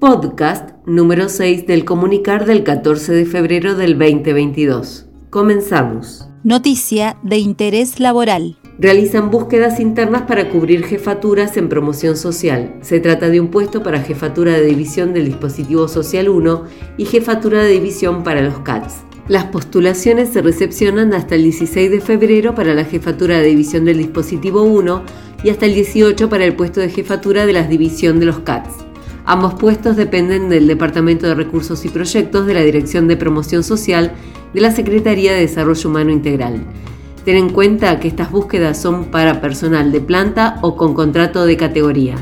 podcast número 6 del comunicar del 14 de febrero del 2022. Comenzamos. Noticia de interés laboral. Realizan búsquedas internas para cubrir jefaturas en promoción social. Se trata de un puesto para jefatura de división del dispositivo social 1 y jefatura de división para los CATS. Las postulaciones se recepcionan hasta el 16 de febrero para la jefatura de división del dispositivo 1 y hasta el 18 para el puesto de jefatura de la división de los CATS. Ambos puestos dependen del Departamento de Recursos y Proyectos de la Dirección de Promoción Social de la Secretaría de Desarrollo Humano Integral. Ten en cuenta que estas búsquedas son para personal de planta o con contrato de categoría.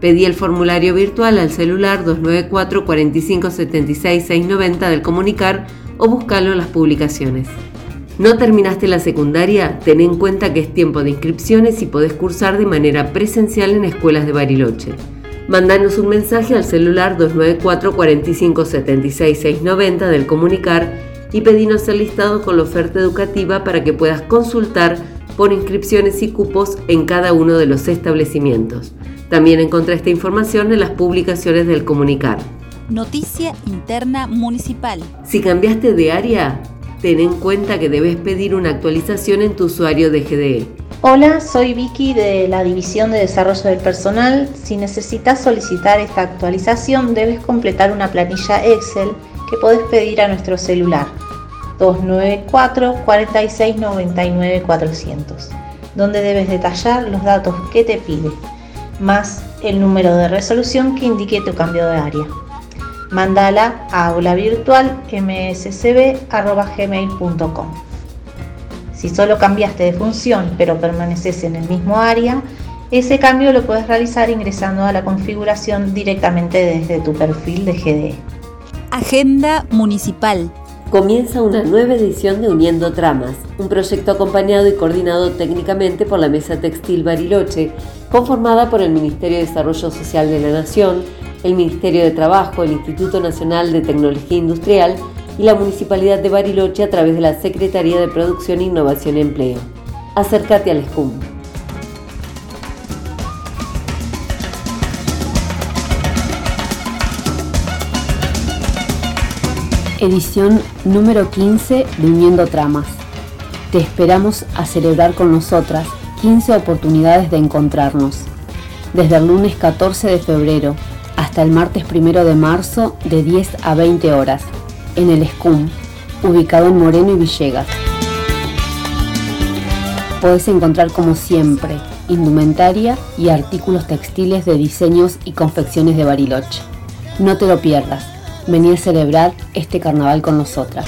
Pedí el formulario virtual al celular 294 45 76 690 del comunicar o búscalo en las publicaciones. ¿No terminaste la secundaria? Ten en cuenta que es tiempo de inscripciones y podés cursar de manera presencial en escuelas de Bariloche. Mandanos un mensaje al celular 294 45 76 690 del comunicar y pedinos el listado con la oferta educativa para que puedas consultar por inscripciones y cupos en cada uno de los establecimientos. También encontré esta información en las publicaciones del comunicar. Noticia interna municipal. Si cambiaste de área, ten en cuenta que debes pedir una actualización en tu usuario de GDE. Hola, soy Vicky de la División de Desarrollo del Personal. Si necesitas solicitar esta actualización, debes completar una planilla Excel que podés pedir a nuestro celular 294 46 99 400, donde debes detallar los datos que te pide, más el número de resolución que indique tu cambio de área. Mándala a. Si solo cambiaste de función pero permaneces en el mismo área, ese cambio lo puedes realizar ingresando a la configuración directamente desde tu perfil de GDE. Agenda Municipal. Comienza una nueva edición de Uniendo Tramas, un proyecto acompañado y coordinado técnicamente por la Mesa Textil Bariloche, conformada por el Ministerio de Desarrollo Social de la Nación, el Ministerio de Trabajo, el Instituto Nacional de Tecnología Industrial, y la Municipalidad de Bariloche a través de la Secretaría de Producción, Innovación y Empleo. Acércate al SCUM. Edición número 15 de Uniendo Tramas. Te esperamos a celebrar con nosotras 15 oportunidades de encontrarnos. Desde el lunes 14 de febrero hasta el martes 1 de marzo de 10 a 20 horas en el SCUM, ubicado en Moreno y Villegas. Puedes encontrar como siempre indumentaria y artículos textiles de diseños y confecciones de Bariloche. No te lo pierdas, vení a celebrar este carnaval con nosotras.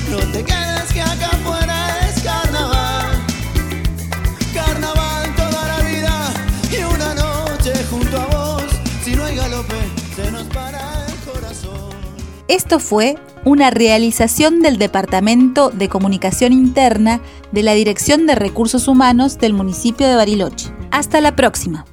Esto fue una realización del Departamento de Comunicación Interna de la Dirección de Recursos Humanos del municipio de Bariloche. Hasta la próxima.